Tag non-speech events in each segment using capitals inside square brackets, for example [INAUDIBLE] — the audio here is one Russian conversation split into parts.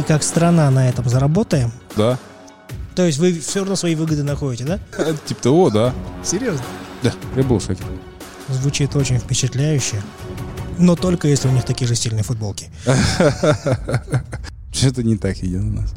мы, как страна, на этом заработаем? Да. То есть вы все равно свои выгоды находите, да? Типа того, да. Серьезно? Да, я был в шоке. Звучит очень впечатляюще. Но только если у них такие же стильные футболки. [LAUGHS] Что-то не так идет у нас.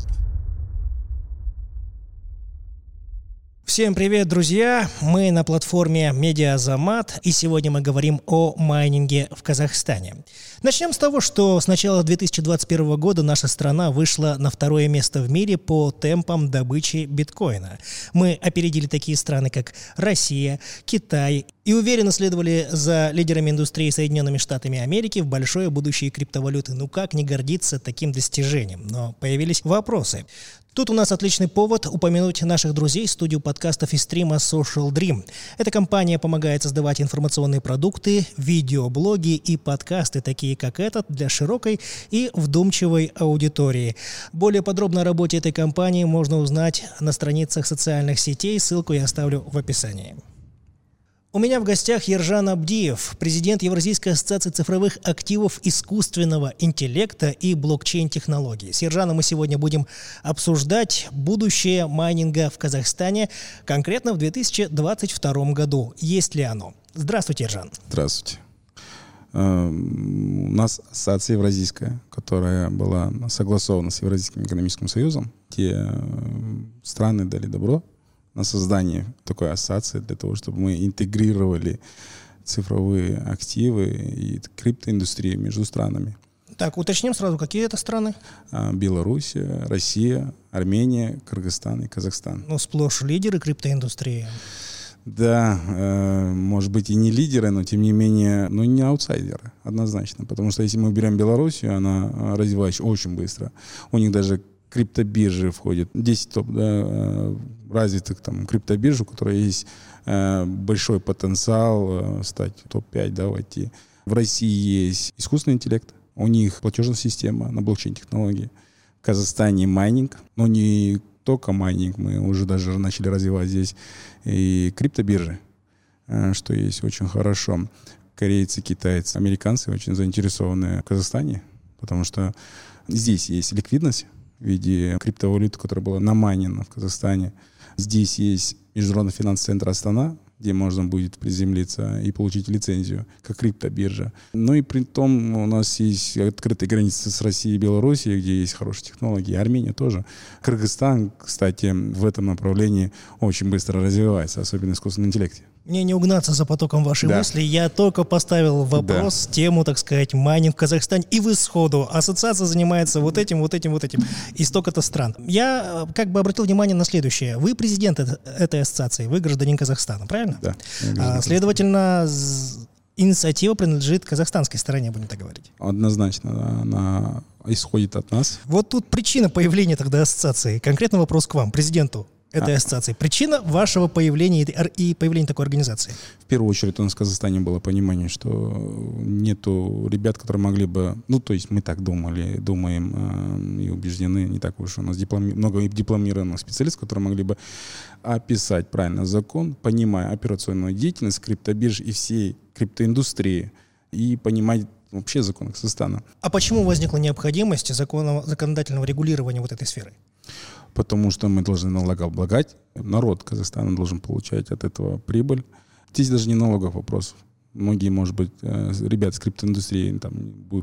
Всем привет, друзья! Мы на платформе Медиазамат, и сегодня мы говорим о майнинге в Казахстане. Начнем с того, что с начала 2021 года наша страна вышла на второе место в мире по темпам добычи биткоина. Мы опередили такие страны, как Россия, Китай и уверенно следовали за лидерами индустрии Соединенными Штатами Америки в большое будущее криптовалюты. Ну как не гордиться таким достижением? Но появились вопросы. Тут у нас отличный повод упомянуть наших друзей, студию подкастов и стрима Social Dream. Эта компания помогает создавать информационные продукты, видеоблоги и подкасты, такие как этот, для широкой и вдумчивой аудитории. Более подробно о работе этой компании можно узнать на страницах социальных сетей, ссылку я оставлю в описании. У меня в гостях Ержан Абдиев, президент Евразийской ассоциации цифровых активов искусственного интеллекта и блокчейн-технологий. С Ержаном мы сегодня будем обсуждать будущее майнинга в Казахстане, конкретно в 2022 году. Есть ли оно? Здравствуйте, Ержан. Здравствуйте. Эм, у нас ассоциация Евразийская, которая была согласована с Евразийским экономическим союзом. Те э, страны дали добро на создание такой ассоциации для того, чтобы мы интегрировали цифровые активы и криптоиндустрию между странами. Так, уточним сразу, какие это страны? А, Беларусь, Россия, Армения, Кыргызстан и Казахстан. Ну, сплошь лидеры криптоиндустрии. Да, э, может быть и не лидеры, но тем не менее, ну не аутсайдеры, однозначно. Потому что если мы берем Белоруссию, она развивается очень быстро. У них даже криптобиржи входит. 10 топ да, э, развитых там криптобирж, у которых есть э, большой потенциал э, стать топ-5, да, войти. В России есть искусственный интеллект, у них платежная система на блокчейн-технологии. В Казахстане майнинг, но не только майнинг, мы уже даже начали развивать здесь и криптобиржи, э, что есть очень хорошо. Корейцы, китайцы, американцы очень заинтересованы в Казахстане, потому что здесь есть ликвидность, в виде криптовалюты, которая была намайнена в Казахстане. Здесь есть Международный финансовый центр Астана, где можно будет приземлиться и получить лицензию, как криптобиржа. Ну и при том у нас есть открытые границы с Россией и Белоруссией, где есть хорошие технологии, Армения тоже. Кыргызстан, кстати, в этом направлении очень быстро развивается, особенно в искусственном интеллекте. Мне не угнаться за потоком вашей да. мысли. Я только поставил вопрос, да. тему, так сказать, майнинг в Казахстане. И в исходу ассоциация занимается вот этим, вот этим, вот этим. И столько-то стран. Я э, как бы обратил внимание на следующее. Вы президент этой ассоциации, вы гражданин Казахстана, правильно? Да. А, следовательно, инициатива принадлежит казахстанской стороне, будем так говорить. Однозначно, она исходит от нас. Вот тут причина появления тогда ассоциации. Конкретно вопрос к вам, президенту этой а. ассоциации. Причина вашего появления и появления такой организации? В первую очередь у нас в Казахстане было понимание, что нету ребят, которые могли бы, ну то есть мы так думали, думаем э, и убеждены, не так уж у нас дипломи, много дипломированных специалистов, которые могли бы описать правильно закон, понимая операционную деятельность криптобирж и всей криптоиндустрии и понимать вообще закон Казахстана. А почему возникла необходимость закона, законодательного регулирования вот этой сферы? Потому что мы должны налогооблагать. Народ Казахстана должен получать от этого прибыль. Здесь даже не налоговых вопросов многие, может быть, э, ребята с криптоиндустрии там,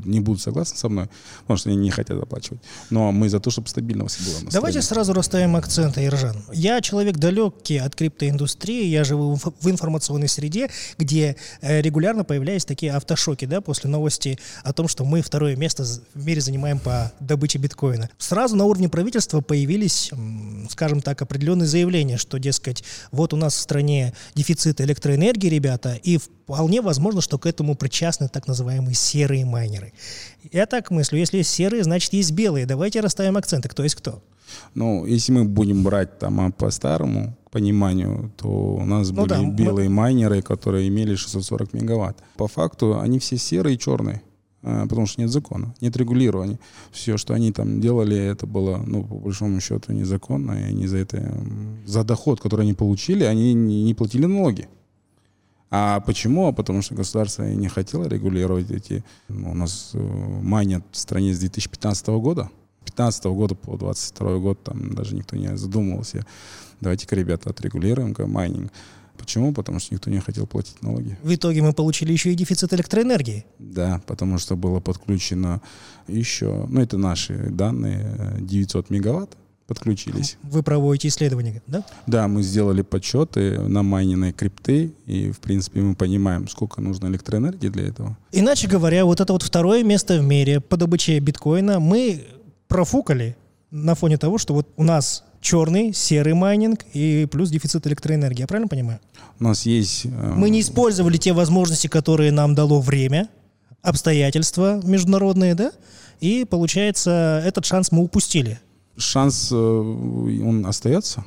не будут согласны со мной, потому что они не хотят оплачивать. Но мы за то, чтобы стабильно все было. Давайте сразу расставим акценты, Иржан. Я человек далекий от криптоиндустрии, я живу в информационной среде, где э, регулярно появляются такие автошоки, да, после новости о том, что мы второе место в мире занимаем по добыче биткоина. Сразу на уровне правительства появились, скажем так, определенные заявления, что, дескать, вот у нас в стране дефицит электроэнергии, ребята, и вполне возможно, что к этому причастны так называемые серые майнеры. Я так мыслю, если есть серые, значит есть белые. Давайте расставим акценты, кто есть кто. Ну, если мы будем брать там а, по старому пониманию, то у нас ну, были да, белые мы... майнеры, которые имели 640 мегаватт. По факту они все серые и черные а, потому что нет закона, нет регулирования. Все, что они там делали, это было, ну, по большому счету, незаконно, и они за это, за доход, который они получили, они не платили налоги. А почему? А потому что государство не хотело регулировать эти... Ну, у нас э, майнят в стране с 2015 года. 15 года по 22 год там даже никто не задумывался. Давайте-ка, ребята, отрегулируем майнинг. Почему? Потому что никто не хотел платить налоги. В итоге мы получили еще и дефицит электроэнергии. Да, потому что было подключено еще, ну это наши данные, 900 мегаватт подключились. Вы проводите исследования, да? Да, мы сделали подсчеты на майненные крипты, и, в принципе, мы понимаем, сколько нужно электроэнергии для этого. Иначе говоря, вот это вот второе место в мире по добыче биткоина мы профукали на фоне того, что вот у нас черный, серый майнинг и плюс дефицит электроэнергии. Я правильно понимаю? У нас есть... Э... Мы не использовали те возможности, которые нам дало время, обстоятельства международные, да? И, получается, этот шанс мы упустили. Шанс, э, он остается?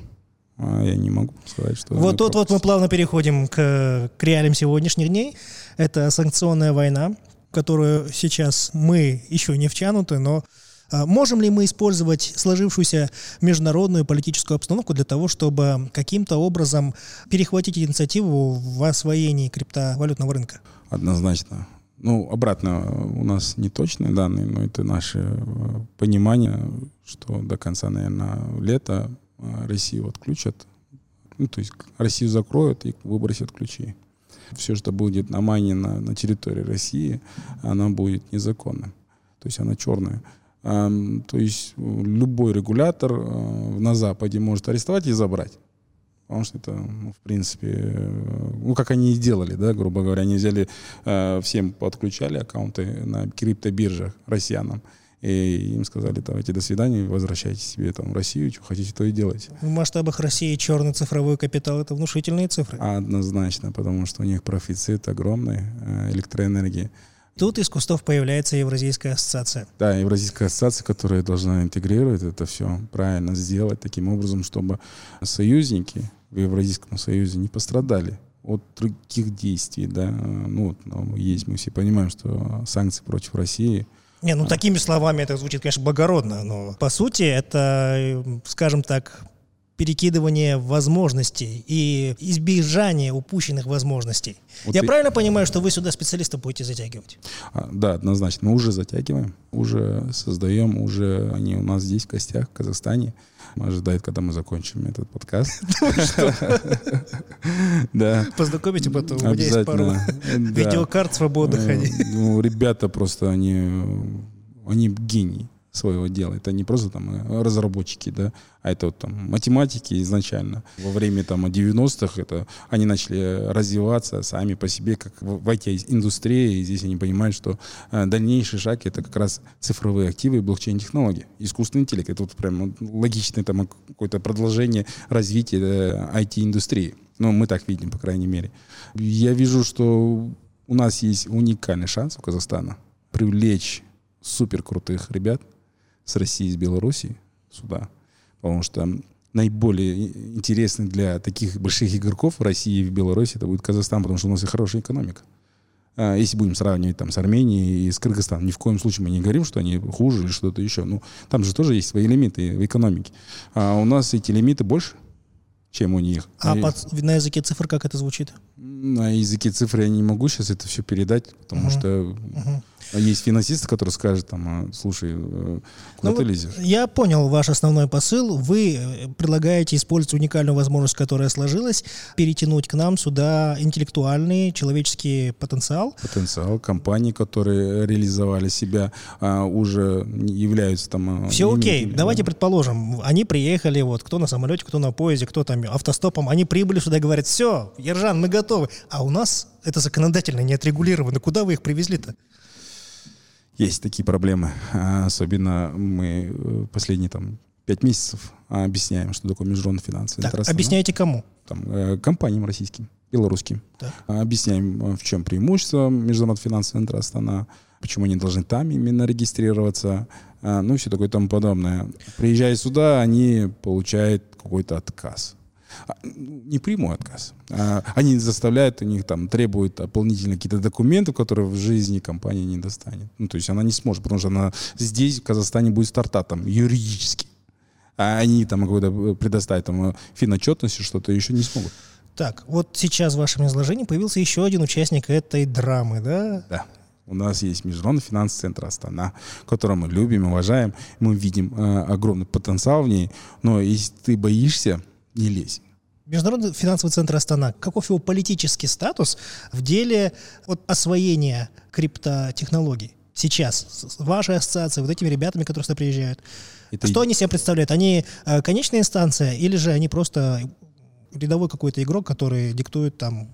А я не могу сказать, что... Вот тут вот мы плавно переходим к, к реалиям сегодняшних дней. Это санкционная война, в которую сейчас мы еще не втянуты, но а можем ли мы использовать сложившуюся международную политическую обстановку для того, чтобы каким-то образом перехватить инициативу в освоении криптовалютного рынка? Однозначно. Ну, обратно, у нас не точные данные, но это наше э, понимание, что до конца, наверное, лета э, Россию отключат. Ну, то есть Россию закроют и выбросят ключи. Все, что будет на майне на, на территории России, оно будет незаконным. То есть оно черное. То есть э, любой регулятор э, на Западе может арестовать и забрать. Потому что это, ну, в принципе, э, ну, как они и делали, да, грубо говоря, они взяли, всем подключали аккаунты на криптобиржах россиянам, и им сказали, давайте, до свидания, возвращайтесь себе там Россию, что хотите, то и делайте. В масштабах России черный цифровой капитал — это внушительные цифры. Однозначно, потому что у них профицит огромный электроэнергии. Тут из кустов появляется Евразийская ассоциация. Да, Евразийская ассоциация, которая должна интегрировать это все, правильно сделать таким образом, чтобы союзники в Евразийском союзе не пострадали от других действий, да, ну, ну, есть, мы все понимаем, что санкции против России, не, ну такими словами это звучит, конечно, благородно, но по сути это, скажем так, перекидывание возможностей и избежание упущенных возможностей. Вот Я и... правильно понимаю, что вы сюда специалистов будете затягивать? А, да, однозначно. Мы уже затягиваем, уже создаем, уже они у нас здесь в гостях, в Казахстане. Ожидает, когда мы закончим этот подкаст. [LAUGHS] [LAUGHS] Да. Познакомите потом. У меня есть пару [LAUGHS] видеокарт свободных. Ну, ребята просто, они они гении своего дела. Это не просто там э, разработчики, да, а это вот там математики изначально. Во время там 90-х это они начали развиваться сами по себе, как в, IT-индустрии, и здесь они понимают, что э, дальнейший шаг это как раз цифровые активы и блокчейн-технологии. Искусственный интеллект, это вот прям логичное там какое-то продолжение развития э, IT-индустрии. Ну, мы так видим, по крайней мере. Я вижу, что у нас есть уникальный шанс у Казахстана привлечь супер крутых ребят, с России, с Белоруссии сюда. Потому что наиболее интересный для таких больших игроков в России и в Беларуси это будет Казахстан, потому что у нас и хорошая экономика. А, если будем сравнивать там с Арменией и с Кыргызстаном, ни в коем случае мы не говорим, что они хуже или что-то еще. Ну, там же тоже есть свои лимиты в экономике. А у нас эти лимиты больше, чем у них. А и... под, на языке цифр как это звучит? На языке цифр я не могу сейчас это все передать, потому uh-huh. что uh-huh. А есть финансист, который скажет, там, «А, слушай, э, куда ну, ты лезешь? Я понял ваш основной посыл. Вы э, предлагаете использовать уникальную возможность, которая сложилась, перетянуть к нам сюда интеллектуальный человеческий потенциал. Потенциал. Компании, которые реализовали себя, а, уже являются там... А, Все окей. Да. Давайте предположим, они приехали, вот, кто на самолете, кто на поезде, кто там автостопом, они прибыли сюда и говорят, все, Ержан, мы готовы. А у нас это законодательно не отрегулировано. Куда вы их привезли-то? Есть такие проблемы. А особенно мы э, последние там пять месяцев объясняем, что такое международный финансовый так, Объясняете кому? Там, э, компаниям российским, белорусским. Так. Объясняем, э, в чем преимущество международного финансового траста, почему они должны там именно регистрироваться, ну, все такое тому подобное. Приезжая сюда, они получают какой-то отказ. А, не прямой отказ. А, они заставляют, у них там требуют дополнительные какие-то документы, которые в жизни компания не достанет. Ну, то есть она не сможет, потому что она здесь, в Казахстане, будет стартапом юридически. А они там какой-то предоставить там финотчетность, что-то еще не смогут. Так, вот сейчас в вашем изложении появился еще один участник этой драмы, да? Да. У нас есть Международный финансовый центр Астана, который мы любим, уважаем. Мы видим э, огромный потенциал в ней. Но если ты боишься, не лезь. Международный финансовый центр Астана, каков его политический статус в деле вот, освоения криптотехнологий? Сейчас, с вашей ассоциацией, вот этими ребятами, которые сюда приезжают. Это Что они себя представляют? Они э, конечная инстанция или же они просто рядовой какой-то игрок, который диктует там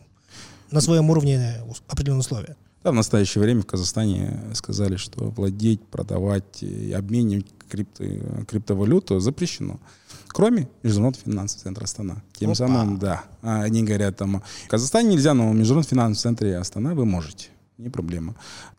на своем уровне определенные условия? Да, в настоящее время в Казахстане сказали, что владеть, продавать и обменивать крипто, криптовалюту запрещено. Кроме Международного финансового центра Астана. Тем Опа. самым, да. Они говорят там, в Казахстане нельзя, но в Международном финансовом центре Астана вы можете. Не проблема.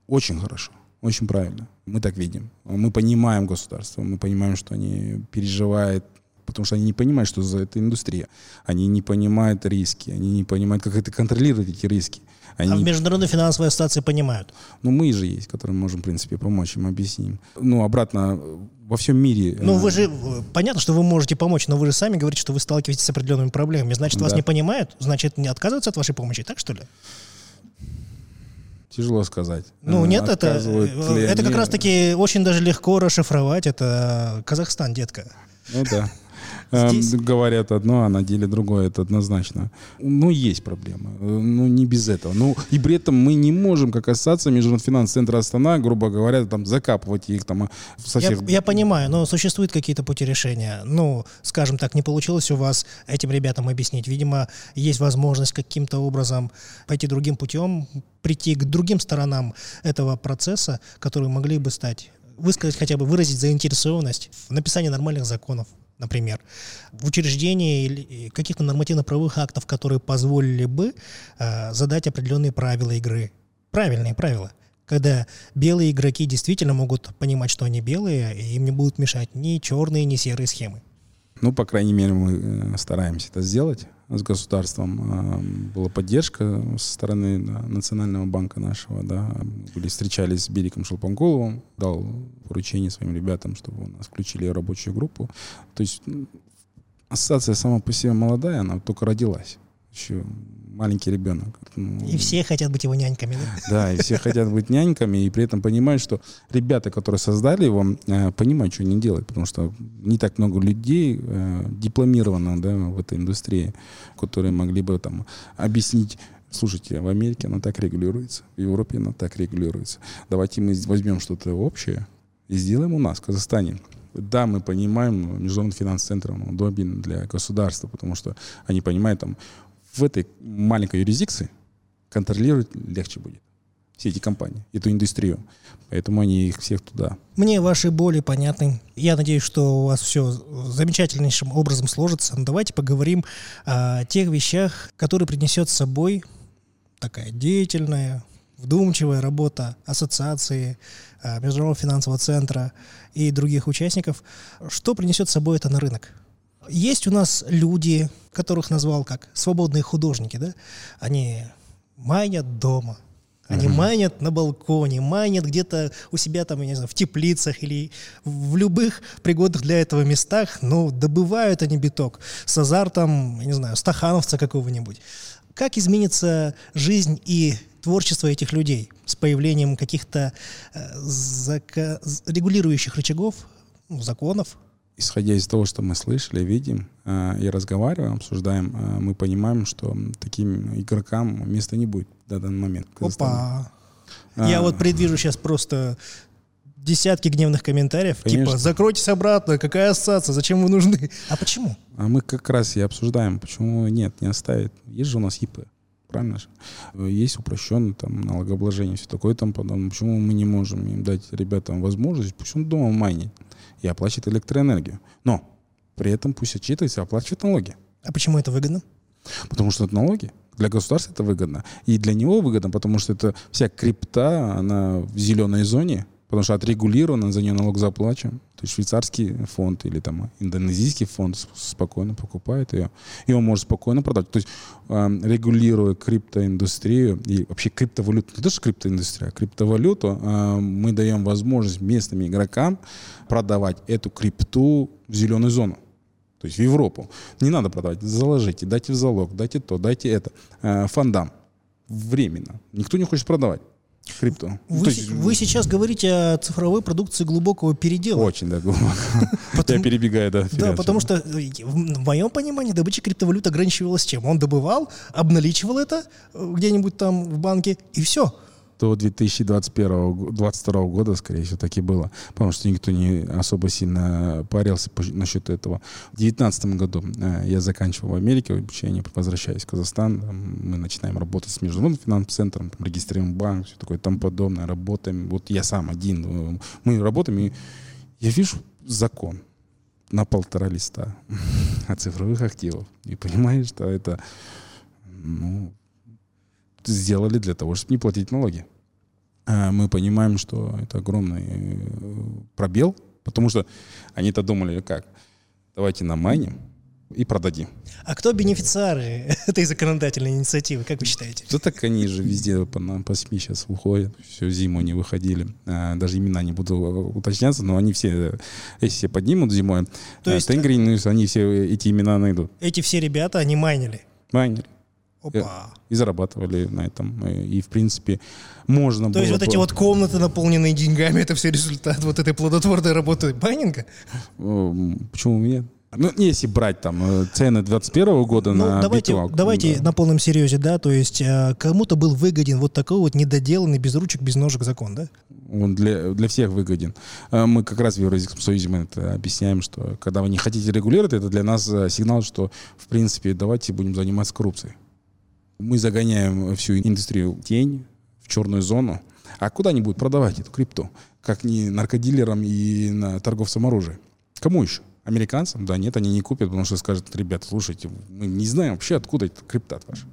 Очень хорошо. Очень правильно. Мы так видим. Мы понимаем государство, мы понимаем, что они переживают, потому что они не понимают, что за это индустрия. Они не понимают риски, они не понимают, как это контролировать эти риски. Они А в Международной финансовой ассоциации понимают. ну, мы же есть, которые можем, в принципе, помочь им, объясним. Ну, обратно, во всем мире... Ну, э, вы же, э, понятно, что вы можете помочь, но вы же сами говорите, что вы сталкиваетесь с определенными проблемами. Значит, вас Да. не понимают, значит, не отказываются от вашей помощи, так что ли? Тяжело сказать. Ну, Э, нет, это, э, это как раз-таки очень даже легко расшифровать. Это Казахстан, детка. Ну, да. Эм, Здесь- Говорят одно, а на деле другое, это однозначно. Ну, есть проблемы. Э, Ну, не без этого. Ну, и при этом мы не можем, как ассоциация Международного финансового центра Астана, грубо говоря, там, закапывать их там со Я, всех... я понимаю, но существуют какие-то пути решения. Ну, скажем так, не получилось у вас этим ребятам объяснить. Видимо, есть возможность каким-то образом пойти другим путем, прийти к другим сторонам этого процесса, которые могли бы стать, высказать хотя бы, выразить заинтересованность в написании нормальных законов, например, в учреждении или каких-то нормативно-правовых актов, которые позволили бы э, задать определенные правила игры. Правильные правила. Когда белые игроки действительно могут понимать, что они белые, и им не будут мешать ни черные, ни серые схемы. Ну, по крайней мере, мы э, стараемся это сделать с государством. Э, Была поддержка со стороны Национального банка нашего. Да. Были, встречались с Бериком Шелпанкуловым, дал поручение своим ребятам, чтобы у нас включили рабочую группу. То есть ассоциация сама по себе молодая, она только родилась. Еще маленький ребенок. Ну, И все хотят быть его няньками. да? да, и все хотят быть няньками, и при этом понимают, что ребята, которые создали его, э, понимают, что они делают, потому что не так много людей э, дипломировано да, в этой индустрии, которые могли бы там объяснить Слушайте, в Америке она так регулируется, в Европе она так регулируется. Давайте мы возьмем что-то общее и сделаем у нас, в Казахстане. Да, мы понимаем, но Международный финансовый центр он удобен для государства, потому что они понимают, там, в этой маленькой юрисдикции контролировать легче будет все эти компании, эту индустрию. Поэтому они их всех туда. Мне ваши боли понятны. Я надеюсь, что у вас все замечательнейшим образом сложится. Но давайте поговорим о тех вещах, которые принесет с собой такая деятельная, вдумчивая работа ассоциации, э, Международного финансового центра и других участников. Что принесет с собой это на рынок? Есть у нас люди, которых назвал как свободные художники, да? Они майнят дома, они майнят на балконе, майнят где-то у себя там, я не знаю, в теплицах или в любых пригодных для этого местах, но добывают они биток с азартом, я не знаю, стахановца какого-нибудь. Как изменится жизнь и творчество этих людей с появлением каких-то э, регулирующих рычагов, ну, законов? Исходя из того, что мы слышали, видим э, и разговариваем, обсуждаем, э, мы понимаем, что таким игрокам места не будет в данный момент. Опа! А, Я вот предвижу сейчас просто десятки гневных комментариев, Конечно. типа «закройтесь обратно, какая ассоциация, зачем вы нужны?» А почему? А мы как раз и обсуждаем, почему нет, не оставить. Есть же у нас ИП, правильно же? Есть упрощенное там налогообложение, все такое там подобное. Почему мы не можем им дать ребятам возможность, пусть он дома майнит и оплачивает электроэнергию. Но при этом пусть отчитывается и оплачивает налоги. А почему это выгодно? Потому что это налоги. Для государства это выгодно. И для него выгодно, потому что это вся крипта, она в зеленой зоне, потому что отрегулировано, за нее налог заплачен. То есть швейцарский фонд или там индонезийский фонд спокойно покупает ее. И он может спокойно продать. То есть э, регулируя криптоиндустрию и вообще криптовалюту, не то что криптоиндустрия, а криптовалюту, э, мы даем возможность местным игрокам продавать эту крипту в зеленую зону. То есть в Европу. Не надо продавать, заложите, дайте в залог, дайте то, дайте это. Э, Фондам. Временно. Никто не хочет продавать. Крипту. Вы, есть, вы сейчас говорите о цифровой продукции глубокого передела. Очень, да, глубоко. [LAUGHS] Я перебегаю, да. Да, потому что э, в моем понимании добыча криптовалют ограничивалась чем? Он добывал, обналичивал это э, где-нибудь там в банке, и все до 2021-2022 года, скорее всего, так и было. Потому что никто не особо сильно парился насчет этого. В 2019 году э, я заканчивал в Америке обучение, возвращаюсь в Казахстан. Мы начинаем работать с международным финансовым центром, регистрируем банк, все такое там подобное, работаем. Вот я сам один. Э, мы работаем, и я вижу закон на полтора листа [LAUGHS] о цифровых активах. И понимаешь, что это ну, сделали для того, чтобы не платить налоги. А мы понимаем, что это огромный э, пробел, потому что они-то думали, как, давайте намайним и продадим. А кто бенефициары [LAUGHS] этой законодательной инициативы, как вы считаете? Да так они же везде по, по СМИ сейчас выходят, всю зиму они выходили. А, даже имена не буду уточняться, но они все, если все поднимут зимой, То есть, Тенгри, они все эти имена найдут. Эти все ребята, они майнили? Майнили. Опа. И зарабатывали на этом. И, в принципе, можно То было... есть вот эти вот комнаты, наполненные деньгами, это все результат вот этой плодотворной работы майнинга? Почему нет? Ну, если брать там э, цены 21 года ну, на давайте, битвак, давайте да. на полном серьезе, да, то есть э, кому-то был выгоден вот такой вот недоделанный, без ручек, без ножек закон, да? Он для, для всех выгоден. Э, мы как раз в Евразийском Союзе мы это объясняем, что когда вы не хотите регулировать, это для нас сигнал, что, в принципе, давайте будем заниматься коррупцией. Мы загоняем всю индустрию в тень, в черную зону. А куда они будут продавать эту крипту? Как не наркодилерам и на торговцам оружия? Кому еще? Американцам? Да нет, они не купят, потому что скажут, ребята, слушайте, мы не знаем вообще, откуда этот криптат ваш.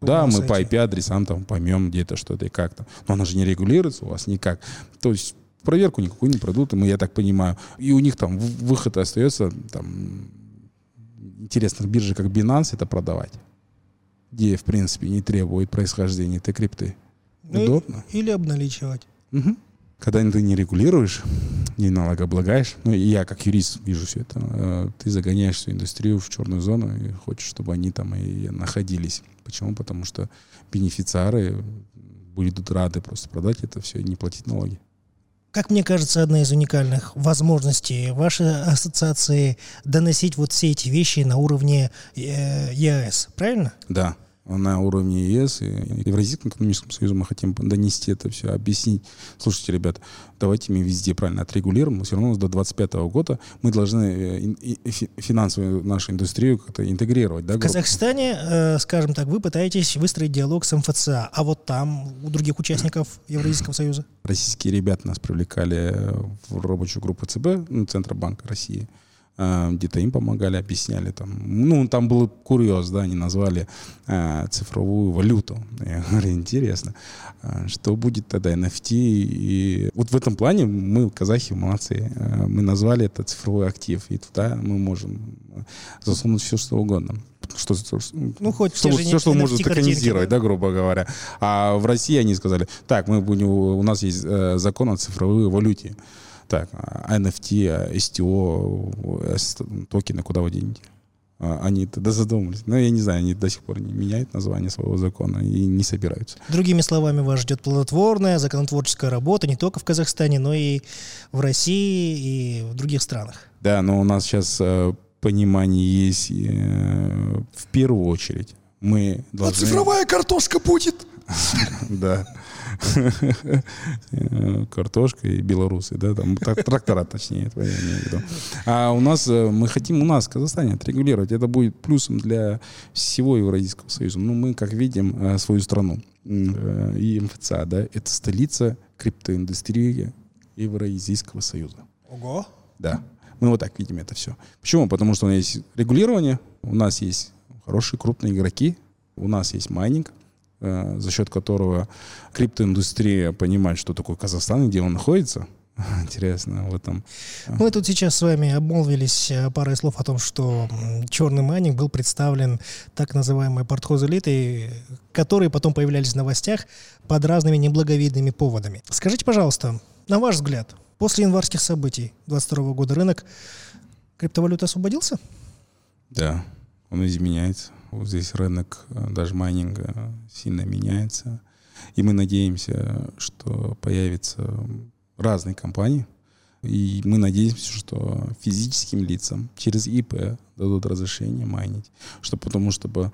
Да, мы по IP-адресам там поймем где-то что-то и как-то. Но она же не регулируется у вас никак. То есть проверку никакую не пройдут, мы, я так понимаю. И у них там выход остается, там, интересно, биржи как Binance это продавать где, в принципе, не требует происхождения этой крипты. Ну, Удобно. Или обналичивать. Угу. Когда ты не регулируешь, не налогооблагаешь, ну, я как юрист вижу все это, э, ты загоняешь всю индустрию в черную зону и хочешь, чтобы они там и находились. Почему? Потому что бенефициары будут рады просто продать это все и не платить налоги. Как мне кажется, одна из уникальных возможностей вашей ассоциации доносить вот все эти вещи на уровне э, ЕАЭС, правильно? Да на уровне ЕС и Евразийском экономическом союзе мы хотим донести это все, объяснить. Слушайте, ребята, давайте мы везде правильно отрегулируем, все равно до 2025 года мы должны э, финансовую нашу индустрию как-то интегрировать. Да, в Казахстане, э, скажем так, вы пытаетесь выстроить диалог с МФЦА, а вот там у других участников Евразийского союза? Российские ребята нас привлекали в рабочую группу ЦБ, ну, Центробанка России, где-то им помогали, объясняли там. Ну, там был курьез, да, они назвали а, цифровую валюту. [LAUGHS] Я говорю, интересно, а, что будет тогда NFT? И вот в этом плане мы, казахи, молодцы. А, мы назвали это цифровой актив, и туда мы можем засунуть все, что угодно. Что, ну, хоть что, все, что может токенизировать, да? да, грубо говоря. А в России они сказали, так, мы будем, у нас есть э, закон о цифровой валюте так, NFT, STO, токены, куда вы денете? А, они тогда задумались. Но я не знаю, они до сих пор не меняют название своего закона и не собираются. Другими словами, вас ждет плодотворная законотворческая работа не только в Казахстане, но и в России и в других странах. Да, но у нас сейчас э, понимание есть э, в первую очередь. Мы а должны... А цифровая картошка будет! [LAUGHS] Да. [LAUGHS] Картошка и белорусы, да, там трактора точнее, это я имею в виду. А у нас, э, мы хотим у нас в Казахстане отрегулировать, это будет плюсом для всего Евразийского союза. Ну, мы, как видим, э, свою страну э, и МФЦА, да, это столица криптоиндустрии Евразийского союза. Ого! Да. Мы вот так видим это все. Почему? Потому что у нас есть регулирование, у нас есть хорошие крупные игроки, у нас есть майнинг, за счет которого криптоиндустрия понимает, что такое Казахстан, где он находится. [LAUGHS] Интересно в этом. Мы тут сейчас с вами обмолвились э, парой слов о том, что черный майнинг был представлен так называемой партхозэлитой, которые потом появлялись в новостях под разными неблаговидными поводами. Скажите, пожалуйста, на ваш взгляд, после январских событий 2022 года рынок криптовалюты освободился? Да, он изменяется. Здесь рынок э, даже майнинга сильно меняется. И мы надеемся, что появятся разные компании, и мы надеемся, что физическим лицам через ИП дадут разрешение майнить, что потому чтобы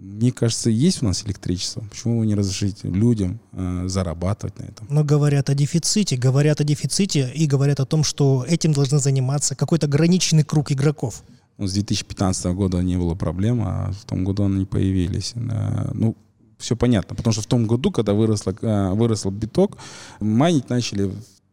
мне кажется, есть у нас электричество. Почему вы не разрешите людям э, зарабатывать на этом? Но говорят о дефиците, говорят о дефиците и говорят о том, что этим должны заниматься какой-то ограниченный круг игроков. Ну, с 2015 года не было проблем, а в том году они появились. Э, ну, все понятно, потому что в том году, когда выросла, э, выросл биток, майнить начали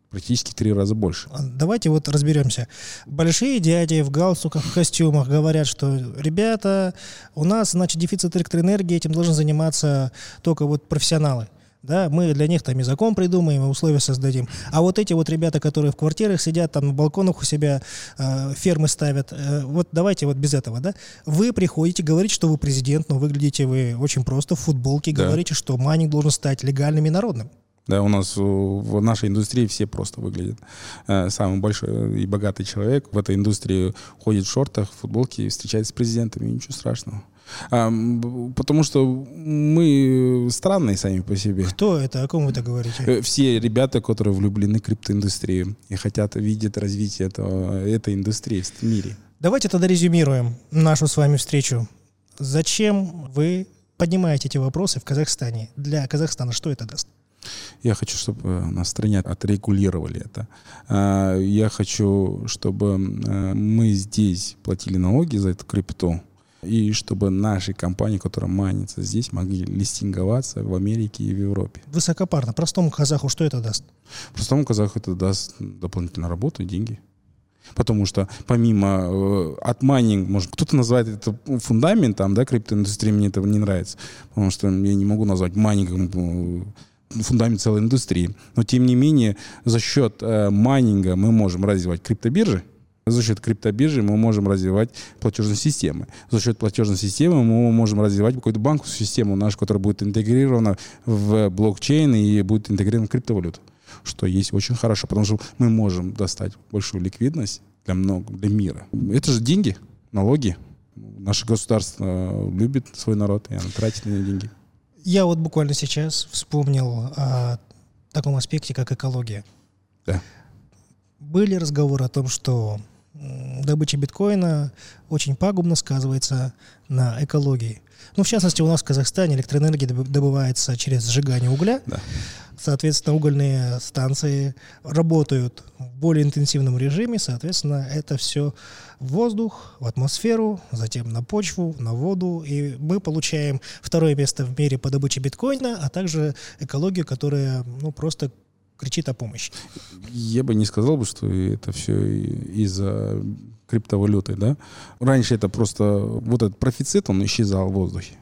практически три раза больше. А, давайте вот разберемся. Большие дяди в галстуках, в костюмах говорят, что ребята, у нас, значит, дефицит электроэнергии, этим должны заниматься только вот профессионалы. Да, мы для них там и закон придумаем, и условия создадим. А вот эти вот ребята, которые в квартирах сидят, там на балконах у себя э, фермы ставят, э, вот давайте вот без этого, да. Вы приходите, говорите, что вы президент, но выглядите вы очень просто в футболке, да. говорите, что майнинг должен стать легальным и народным. Да, у нас в нашей индустрии все просто выглядят. Э, самый большой и богатый человек в этой индустрии ходит в шортах, в футболке и встречается с президентами, ничего страшного. Потому что мы странные сами по себе. Кто это? О ком вы это говорите? Э, все ребята, которые влюблены в криптоиндустрию и хотят видеть развитие этого, этой индустрии в мире. Давайте тогда резюмируем нашу с вами встречу. Зачем вы поднимаете эти вопросы в Казахстане? Для Казахстана что это даст? Я хочу, чтобы э, на стране отрегулировали это. А, я хочу, чтобы э, мы здесь платили налоги за эту крипту, и чтобы наши компании, которые манятся здесь, могли листинговаться в Америке и в Европе. Высокопарно. Простому казаху что это даст? Простому казаху это даст дополнительную работу и деньги. Потому что помимо э, от майнинг, может, кто-то называет это фундаментом, да, криптоиндустрии, мне это не нравится. Потому что я не могу назвать майнингом э, фундамент целой индустрии. Но тем не менее, за счет э, майнинга мы можем развивать криптобиржи, за счет криптобиржи мы можем развивать платежные системы. За счет платежной системы мы можем развивать какую-то банковскую систему нашу, которая будет интегрирована в блокчейн и будет интегрирована в криптовалюту. Что есть очень хорошо, потому что мы можем достать большую ликвидность для, много, для мира. Это же деньги, налоги. Наше государство любит свой народ, и оно тратит на него деньги. Я вот буквально сейчас вспомнил о таком аспекте, как экология. Да. Были разговоры о том, что добыча биткоина очень пагубно сказывается на экологии. Ну, в частности, у нас в Казахстане электроэнергия добывается через сжигание угля. Да. Соответственно, угольные станции работают в более интенсивном режиме, соответственно, это все в воздух, в атмосферу, затем на почву, на воду, и мы получаем второе место в мире по добыче биткоина, а также экологию, которая ну, просто кричит о помощи. Я бы не сказал бы, что это все из-за криптовалюты, да. Раньше это просто вот этот профицит, он исчезал в воздухе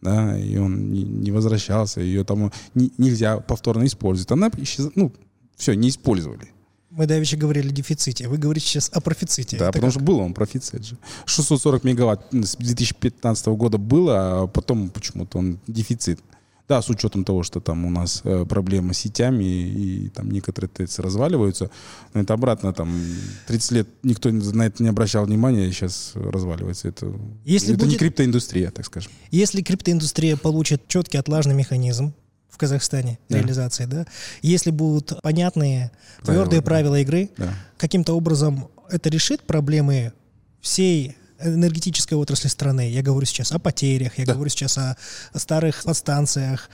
да, и он не, не возвращался, ее там не, нельзя повторно использовать. Она исчез... ну, все, не использовали. Мы давеча говорили о дефиците, вы говорите сейчас о профиците. Да, Это потому как? что был он профицит же. 640 мегаватт с 2015 года было, а потом почему-то он дефицит. Да, с учетом того, что там у нас э, проблемы с сетями и, и там некоторые ТЭЦ разваливаются, но это обратно там 30 лет никто на это не обращал внимания, и сейчас разваливается. Это, Если это будет... не криптоиндустрия, так скажем. Если криптоиндустрия получит четкий отлажный механизм, в Казахстане да. реализации, да. Если будут понятные, правила, твердые правила игры, да. каким-то образом это решит проблемы всей энергетической отрасли страны. Я говорю сейчас о потерях, я да. говорю сейчас о, о старых подстанциях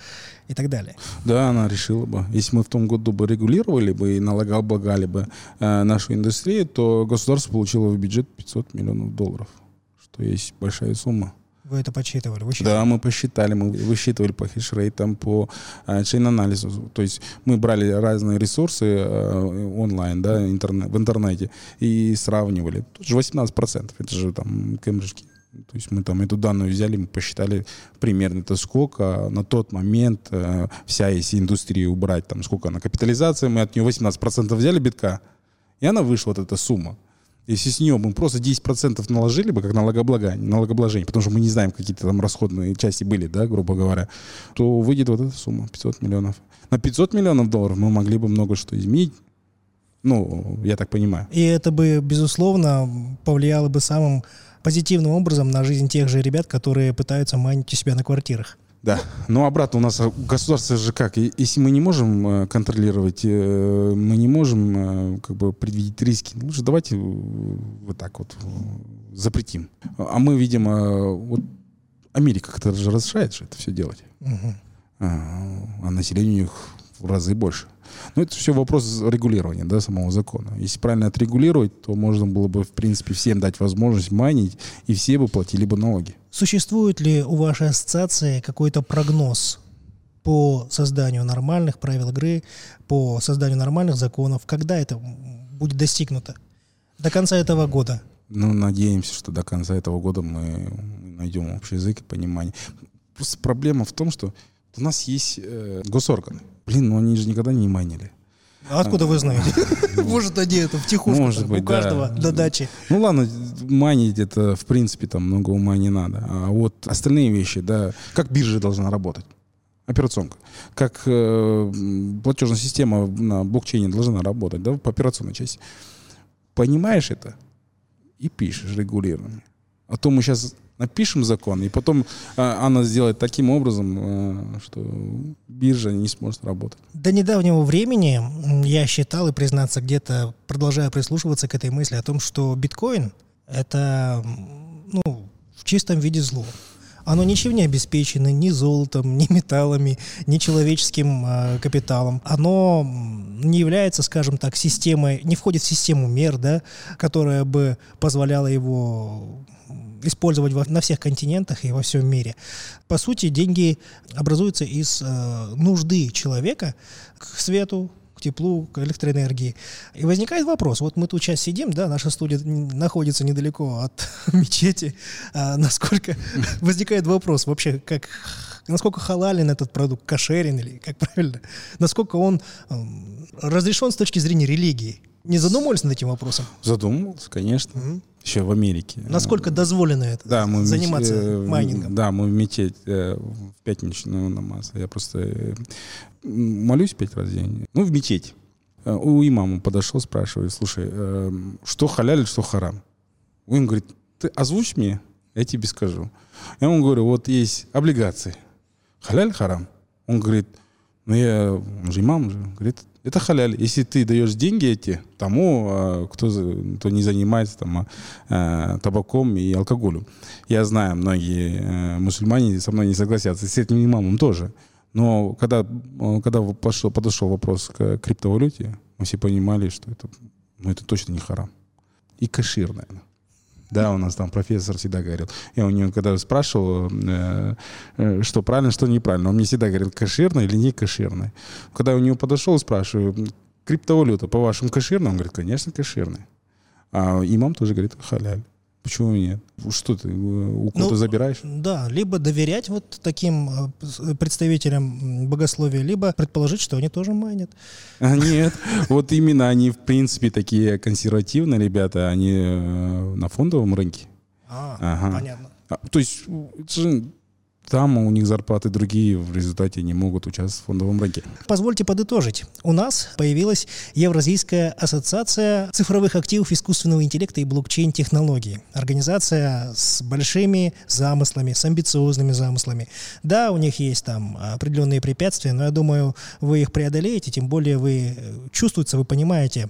и так далее. Да, она решила бы. Если мы в том году бы регулировали бы и налогооблагали бы э, нашу индустрию, то государство получило в бюджет 500 миллионов долларов, что есть большая сумма. Вы это подсчитывали? Высчитывали? Да, мы посчитали, мы высчитывали по хешрейтам, по э, чейн-анализу. То есть мы брали разные ресурсы э, онлайн, да, интернет, в интернете и сравнивали. Тут же 18%, это же там кембриджки. То есть мы там эту данную взяли, мы посчитали примерно это сколько на тот момент э, вся если индустрия убрать, там сколько на капитализация, мы от нее 18% взяли битка, и она вышла вот эта сумма. Если с нее мы просто 10% наложили бы, как налогооблагание, налогообложение, потому что мы не знаем, какие-то там расходные части были, да, грубо говоря, то выйдет вот эта сумма, 500 миллионов. На 500 миллионов долларов мы могли бы много что изменить, ну, я так понимаю. И это бы, безусловно, повлияло бы самым позитивным образом на жизнь тех же ребят, которые пытаются манить у себя на квартирах. Да, но обратно у нас государство же как, если мы не можем э, контролировать, э, мы не можем э, как бы предвидеть риски, лучше давайте вот так вот запретим. А мы, видимо, вот Америка как-то же разрешает же это все делать. Угу. А, а население у них в разы больше. Но это все вопрос регулирования, да, самого закона. Если правильно отрегулировать, то можно было бы, в принципе, всем дать возможность майнить, и все бы платили бы налоги. Существует ли у вашей ассоциации какой-то прогноз по созданию нормальных правил игры, по созданию нормальных законов? Когда это будет достигнуто? До конца этого года? Ну, надеемся, что до конца этого года мы найдем общий язык и понимание. Просто проблема в том, что у нас есть э, госорганы. Блин, ну они же никогда не майнили. А откуда вы знаете? [LAUGHS] Может, они это втихушку Может быть, у каждого до дачи. Ну ладно, майнить это, в принципе, там много ума не надо. А вот остальные вещи, да, как биржа должна работать? Операционка. Как э, платежная система на блокчейне должна работать, да, по операционной части. Понимаешь это и пишешь регулирование. А то мы сейчас напишем закон, и потом э, она сделает таким образом, э, что биржа не сможет работать. До недавнего времени я считал и, признаться, где-то продолжаю прислушиваться к этой мысли о том, что биткоин — это ну, в чистом виде зло. Оно ничем не обеспечено ни золотом, ни металлами, ни человеческим э, капиталом. Оно не является, скажем так, системой, не входит в систему мер, да, которая бы позволяла его использовать во, на всех континентах и во всем мире. По сути, деньги образуются из э, нужды человека к свету, к теплу, к электроэнергии. И возникает вопрос, вот мы тут сейчас сидим, да, наша студия находится недалеко от [LAUGHS] мечети, а насколько [LAUGHS] возникает вопрос вообще, как насколько халален этот продукт, кошерен или как правильно, насколько он э, разрешен с точки зрения религии. Не задумывались над этим вопросом? Задумывался, конечно. Угу еще в Америке. Насколько дозволено это? Да, мы заниматься мечеть, майнингом? Да, мы в мечеть э, в пятничную намаз. Я просто э, молюсь пять раз в день. Ну, в мечеть. Э, у имама подошел, спрашивает, слушай, что халяль, что харам? Он говорит, ты озвучь мне, я тебе скажу. Я ему говорю, вот есть облигации. Халяль, харам? Он говорит, ну я, же имам же, говорит, это халяль. Если ты даешь деньги эти тому, а, кто, кто не занимается там, а, табаком и алкоголем. Я знаю, многие э, мусульмане со мной не согласятся, с этим имамом тоже. Но когда, когда пошел, подошел вопрос к криптовалюте, мы все понимали, что это, ну, это точно не харам. И кашир, наверное. Да, у нас там профессор всегда говорил. Я у него когда спрашивал, э, э, что правильно, что неправильно, он мне всегда говорил, кошерно или не кошерно. Когда я у него подошел, спрашиваю, криптовалюта по-вашему кошерная? Он говорит, конечно, кошерная. А имам тоже говорит, халяль. Почему нет? Что ты у кого-то ну, забираешь? Да, либо доверять вот таким э, представителям богословия, либо предположить, что они тоже майнят. А, нет, вот именно они, в принципе, такие консервативные ребята, они э, на фондовом рынке. А, ага. понятно. А, то есть там у них зарплаты другие, в результате не могут участвовать в фондовом рынке. Позвольте подытожить. У нас появилась Евразийская ассоциация цифровых активов искусственного интеллекта и блокчейн-технологий. Организация с большими замыслами, с амбициозными замыслами. Да, у них есть там определенные препятствия, но я думаю, вы их преодолеете, тем более вы чувствуете, вы понимаете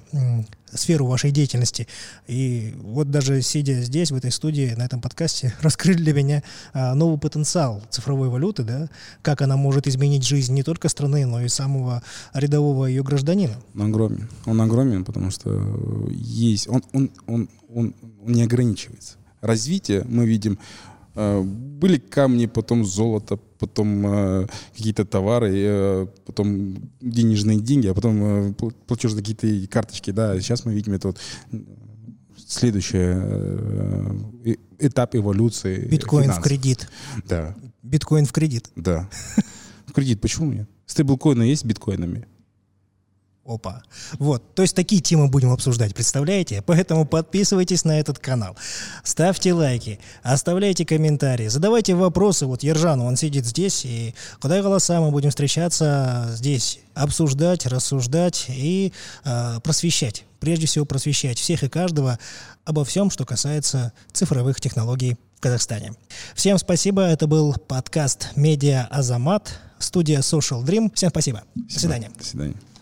сферу вашей деятельности. И вот даже сидя здесь, в этой студии, на этом подкасте, [LAUGHS] раскрыли для меня а, новый потенциал цифровой валюты, да, как она может изменить жизнь не только страны, но и самого рядового ее гражданина. Он огромен. Он огромен, потому что есть, он, он, он, он, он не ограничивается. Развитие мы видим были камни, потом золото, потом э, какие-то товары, э, потом денежные деньги, а потом э, платежные какие-то карточки. Да, сейчас мы видим это вот следующий э, этап эволюции. Биткоин финансов. в кредит. Да. Биткоин в кредит. Да. [LAUGHS] В кредит почему нет? Стейблкоины есть с биткоинами? Опа. Вот. То есть такие темы будем обсуждать, представляете? Поэтому подписывайтесь на этот канал. Ставьте лайки, оставляйте комментарии, задавайте вопросы. Вот Ержан, он сидит здесь, и куда голоса мы будем встречаться здесь, обсуждать, рассуждать и э, просвещать. Прежде всего просвещать всех и каждого обо всем, что касается цифровых технологий в Казахстане. Всем спасибо. Это был подкаст «Медиа Азамат», студия Social Dream. Всем спасибо. спасибо. До свидания. До свидания.